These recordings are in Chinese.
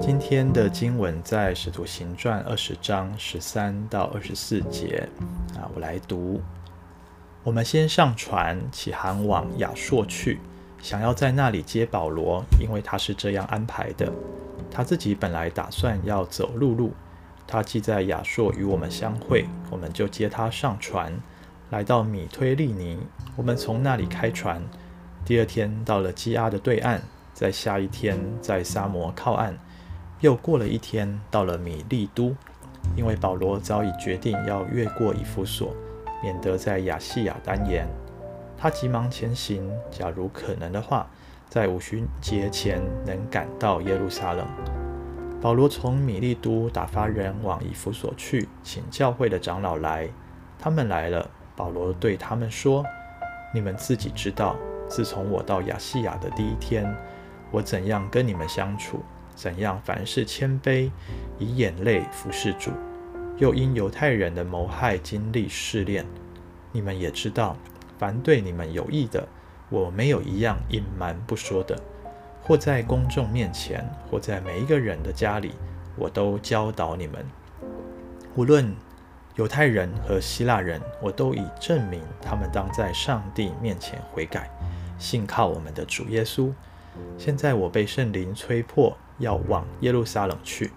今天的经文在《使徒行传》二十章十三到二十四节啊，我来读。我们先上船，起航往亚朔去，想要在那里接保罗，因为他是这样安排的。他自己本来打算要走陆路，他既在亚朔与我们相会，我们就接他上船，来到米推利尼。我们从那里开船，第二天到了基阿的对岸。在下一天，在撒摩靠岸，又过了一天，到了米利都，因为保罗早已决定要越过以弗所，免得在亚细亚耽延。他急忙前行，假如可能的话，在五旬节前能赶到耶路撒冷。保罗从米利都打发人往以弗所去，请教会的长老来。他们来了，保罗对他们说：“你们自己知道，自从我到亚细亚的第一天。”我怎样跟你们相处，怎样凡事谦卑，以眼泪服侍主，又因犹太人的谋害经历试炼。你们也知道，凡对你们有益的，我没有一样隐瞒不说的，或在公众面前，或在每一个人的家里，我都教导你们。无论犹太人和希腊人，我都已证明他们当在上帝面前悔改，信靠我们的主耶稣。现在我被圣灵催迫要往耶路撒冷去，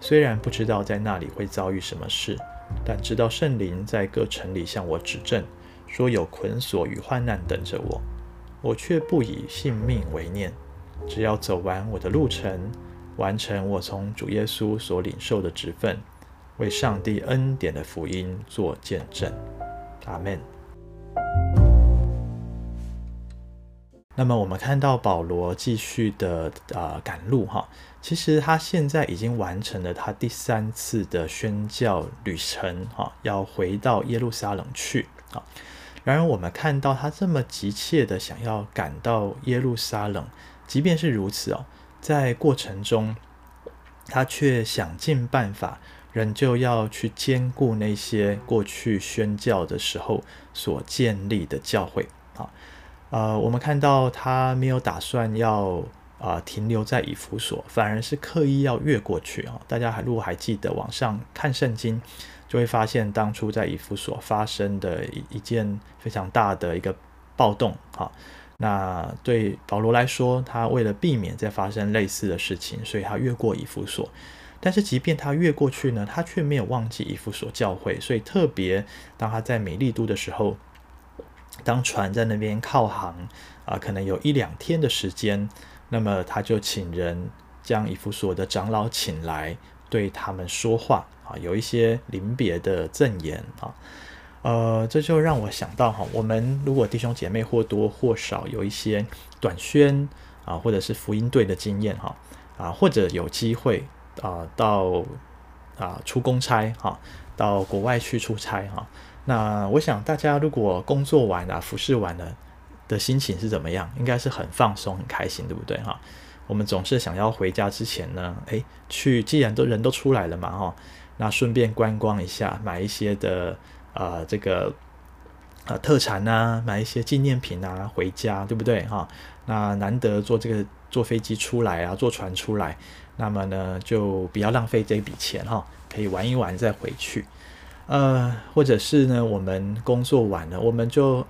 虽然不知道在那里会遭遇什么事，但知道圣灵在各城里向我指证，说有捆锁与患难等着我。我却不以性命为念，只要走完我的路程，完成我从主耶稣所领受的职分，为上帝恩典的福音做见证。阿门。那么我们看到保罗继续的呃赶路哈，其实他现在已经完成了他第三次的宣教旅程哈，要回到耶路撒冷去啊。然而我们看到他这么急切的想要赶到耶路撒冷，即便是如此哦，在过程中他却想尽办法，仍旧要去兼顾那些过去宣教的时候所建立的教会啊。呃，我们看到他没有打算要啊、呃、停留在以弗所，反而是刻意要越过去啊。大家还如果还记得往上看圣经，就会发现当初在以弗所发生的一一件非常大的一个暴动啊。那对保罗来说，他为了避免再发生类似的事情，所以他越过以弗所。但是即便他越过去呢，他却没有忘记以弗所教会，所以特别当他在美利都的时候。当船在那边靠航啊、可能有一两天的时间，那么他就请人将以弗所的长老请来，对他们说话啊，有一些临别的赠言啊，呃，这就让我想到哈，我们如果弟兄姐妹或多或少有一些短宣啊，或者是福音队的经验哈，啊，或者有机会啊到啊出公差哈，到国外去出差哈。那我想大家如果工作完了、服侍完了的心情是怎么样？应该是很放松、很开心，对不对哈？我们总是想要回家之前呢，诶，去既然都人都出来了嘛哈，那顺便观光一下，买一些的呃这个呃特产啊，买一些纪念品啊回家，对不对哈？那难得坐这个坐飞机出来啊，坐船出来，那么呢就不要浪费这笔钱哈，可以玩一玩再回去。呃，或者是呢，我们工作完了，我们就，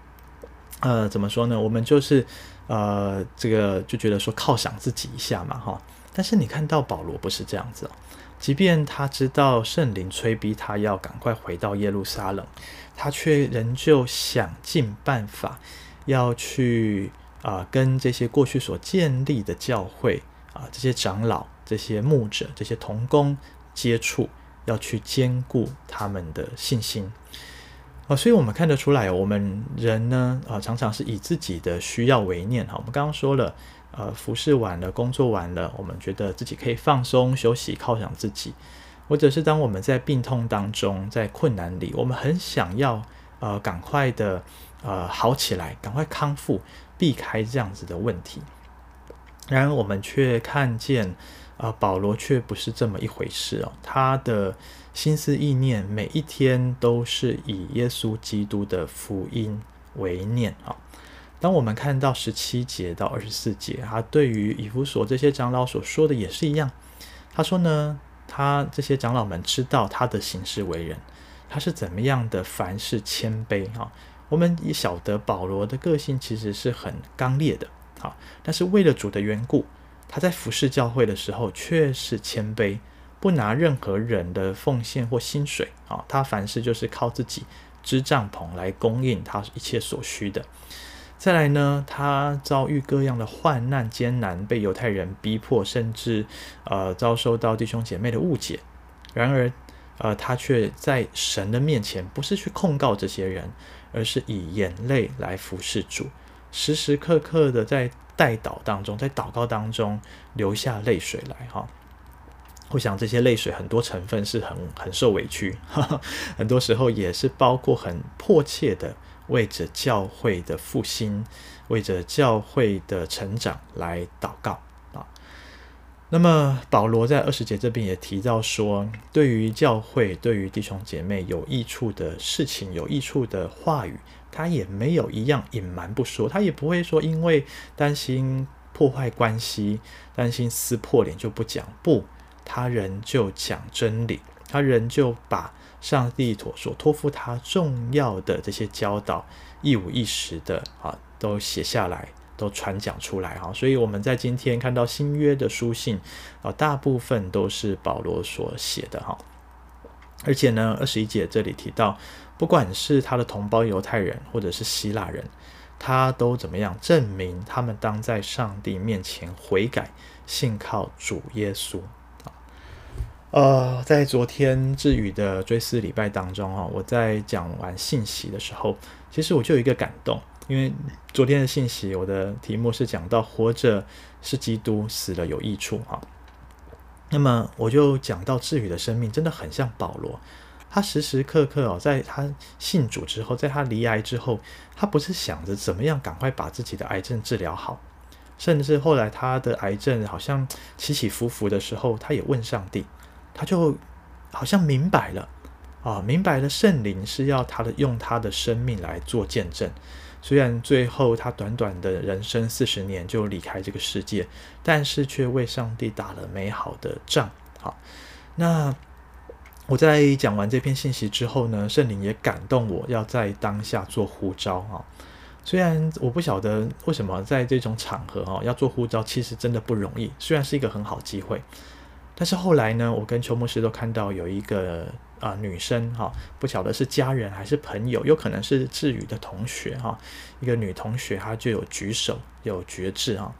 呃，怎么说呢？我们就是，呃，这个就觉得说犒赏自己一下嘛，哈。但是你看到保罗不是这样子哦，即便他知道圣灵催逼他要赶快回到耶路撒冷，他却仍旧想尽办法要去啊、跟这些过去所建立的教会啊、这些长老、这些牧者、这些同工接触。要去兼顾他们的信心啊，所以我们看得出来，我们人呢啊，常常是以自己的需要为念哈。我们刚刚说了，呃，服侍完了，工作完了，我们觉得自己可以放松休息，犒赏自己，或者是当我们在病痛当中，在困难里，我们很想要呃赶快的呃好起来，赶快康复，避开这样子的问题。然而，我们却看见。啊，保罗却不是这么一回事哦。他的心思意念每一天都是以耶稣基督的福音为念啊。当我们看到十七节到二十四节，他对于以弗所这些长老所说的也是一样。他说呢，他这些长老们知道他的行事为人，他是怎么样的，凡事谦卑啊。我们也晓得保罗的个性其实是很刚烈的，啊，但是为了主的缘故，他在服侍教会的时候却是谦卑，不拿任何人的奉献或薪水啊，他凡事就是靠自己支帐篷来供应他一切所需的。再来呢，他遭遇各样的患难艰难，被犹太人逼迫，甚至呃遭受到弟兄姐妹的误解。然而，呃，他却在神的面前，不是去控告这些人，而是以眼泪来服侍主，时时刻刻的在代祷当中，在祷告当中流下泪水来。哈，我想这些泪水很多成分是很很受委屈，呵呵，很多时候也是包括很迫切的。为着教会的复兴，为着教会的成长来祷告。那么保罗在二十节这边也提到说，对于教会、对于弟兄姐妹有益处的事情、有益处的话语，他也没有一样隐瞒不说。他也不会说因为担心破坏关系、担心撕破脸就不讲。不，他仍旧讲真理，他仍旧把。上帝所托付他重要的这些教导，一五一十的啊，都写下来，都传讲出来哈。所以我们在今天看到新约的书信啊，大部分都是保罗所写的哈。而且呢，二十一节这里提到，不管是他的同胞犹太人，或者是希腊人，他都怎么样证明他们当在上帝面前悔改，信靠主耶稣。呃，在昨天智宇的追思礼拜当中哈，我在讲完信息的时候，其实我就有一个感动，因为昨天的信息我的题目是讲到活着是基督，死了有益处哈。那么我就讲到智宇的生命真的很像保罗，他时时刻刻哦，在他信主之后，在他离癌之后，他不是想着怎么样赶快把自己的癌症治疗好，甚至后来他的癌症好像起起伏伏的时候，他也问上帝。他就好像明白了啊，明白了圣灵是要他的用他的生命来做见证。虽然最后他短短的人生四十年就离开这个世界，但是却为上帝打了美好的仗。好，那我在讲完这篇信息之后呢，圣灵也感动我要在当下做呼召啊。虽然我不晓得为什么在这种场合啊要做呼召，其实真的不容易。虽然是一个很好机会。但是后来呢，我跟邱牧师都看到有一个啊、女生哈，不晓得是家人还是朋友，有可能是智宇的同学哈，一个女同学，她就有举手有觉知哈，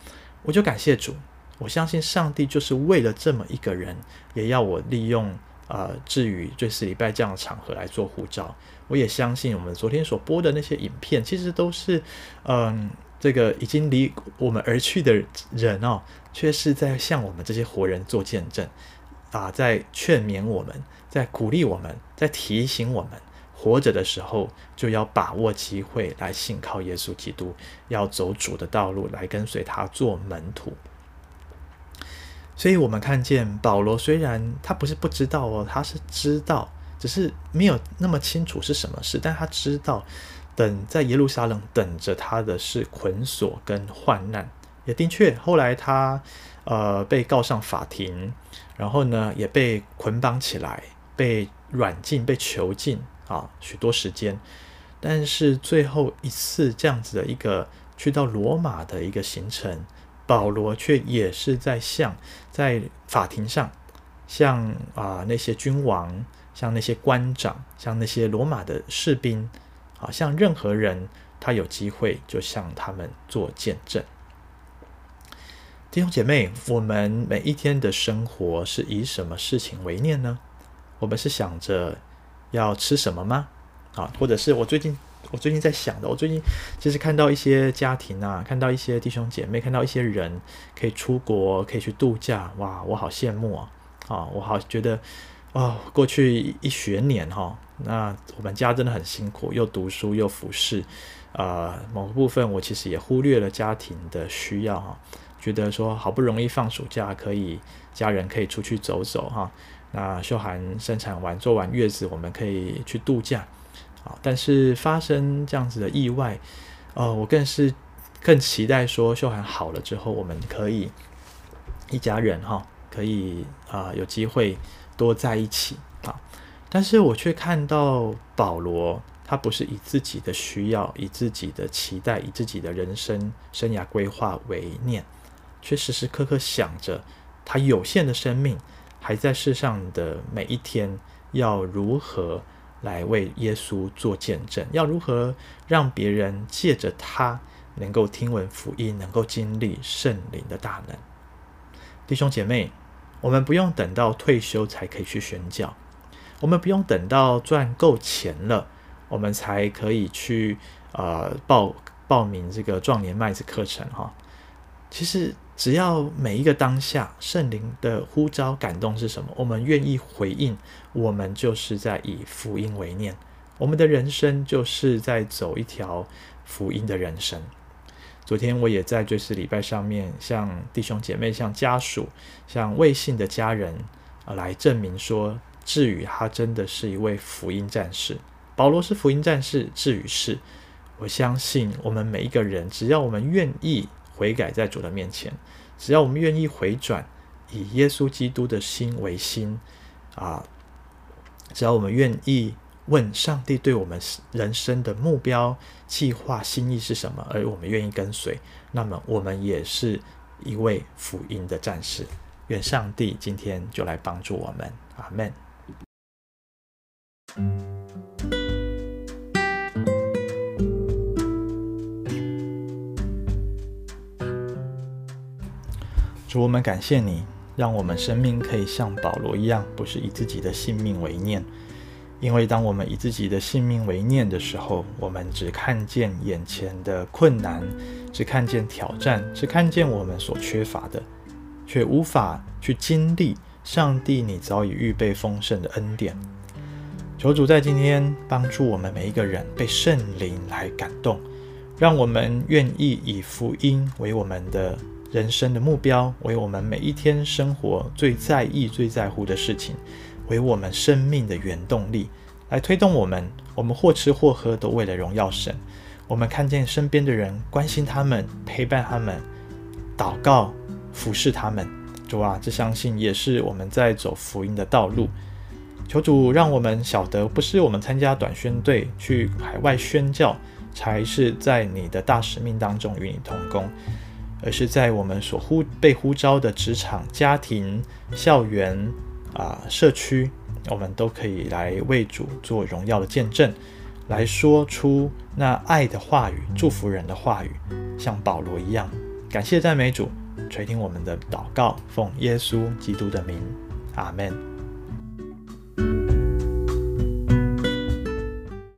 我就感谢主，我相信上帝就是为了这么一个人，也要我利用、呃、智宇追思礼拜这样的场合来做呼召。我也相信我们昨天所播的那些影片，其实都是嗯、这个已经离我们而去的人哦。却是在向我们这些活人做见证，啊，在劝勉我们，在鼓励我们，在提醒我们，活着的时候就要把握机会来信靠耶稣基督，要走主的道路，来跟随他做门徒。所以，我们看见保罗虽然他不是不知道哦，他是知道，只是没有那么清楚是什么事，但他知道，等在耶路撒冷等着他的是捆锁跟患难。也的确，后来他呃被告上法庭，然后呢也被捆绑起来，被软禁、被囚禁啊许多时间。但是最后一次这样子的一个去到罗马的一个行程，保罗却也是在向在法庭上，向啊、那些君王、向那些官长、向那些罗马的士兵啊，向任何人，他有机会就向他们做见证。弟兄姐妹，我们每一天的生活是以什么事情为念呢？我们是想着要吃什么吗？啊，或者是我最近我最近在想的，我最近其实看到一些家庭啊，看到一些弟兄姐妹，看到一些人可以出国，可以去度假，哇，我好羡慕啊！啊，我好觉得哦，过去一学年哈，那我们家真的很辛苦，又读书又服侍，呃，某个部分我其实也忽略了家庭的需要哈。觉得说好不容易放暑假，可以家人可以出去走走哈。那秀涵生产完做完月子，我们可以去度假啊。但是发生这样子的意外，呃，我更是更期待说秀涵好了之后，我们可以一家人哈，可以啊、有机会多在一起啊。但是我却看到保罗，他不是以自己的需要、以自己的期待、以自己的人生生涯规划为念，却时时刻刻想着他有限的生命还在世上的每一天，要如何来为耶稣做见证，要如何让别人借着他能够听闻福音，能够经历圣灵的大能。弟兄姐妹，我们不用等到退休才可以去宣教，我们不用等到赚够钱了。我们才可以去呃报报名这个壮年麦子课程哈。其实只要每一个当下圣灵的呼召感动是什么，我们愿意回应，我们就是在以福音为念，我们的人生就是在走一条福音的人生。昨天我也在追思礼拜上面，向弟兄姐妹、向家属、向未信的家人来证明说，志宇他真的是一位福音战士。保罗是福音战士，志宇是。我相信我们每一个人，只要我们愿意悔改在主的面前，只要我们愿意回转，以耶稣基督的心为心啊，只要我们愿意问上帝对我们人生的目标、计划、心意是什么，而我们愿意跟随，那么我们也是一位福音的战士。愿上帝今天就来帮助我们，阿门。主，我们感谢你，让我们生命可以像保罗一样，不是以自己的性命为念。因为当我们以自己的性命为念的时候，我们只看见眼前的困难，只看见挑战，只看见我们所缺乏的，却无法去经历上帝你早已预备丰盛的恩典。求主在今天帮助我们每一个人被圣灵来感动，让我们愿意以福音为我们的。人生的目标，为我们每一天生活最在意、最在乎的事情，为我们生命的原动力，来推动我们。我们或吃或喝，都为了荣耀神。我们看见身边的人，关心他们，陪伴他们，祷告，服侍他们。主啊，这相信也是我们在走福音的道路。求主让我们晓得，不是我们参加短宣队去海外宣教，才是在你的大使命当中与你同工。而是在我们所呼被呼召的职场、家庭、校园啊、社区，我们都可以来为主做荣耀的见证，来说出那爱的话语、祝福人的话语，像保罗一样。感谢赞美主，垂听我们的祷告，奉耶稣基督的名，阿门。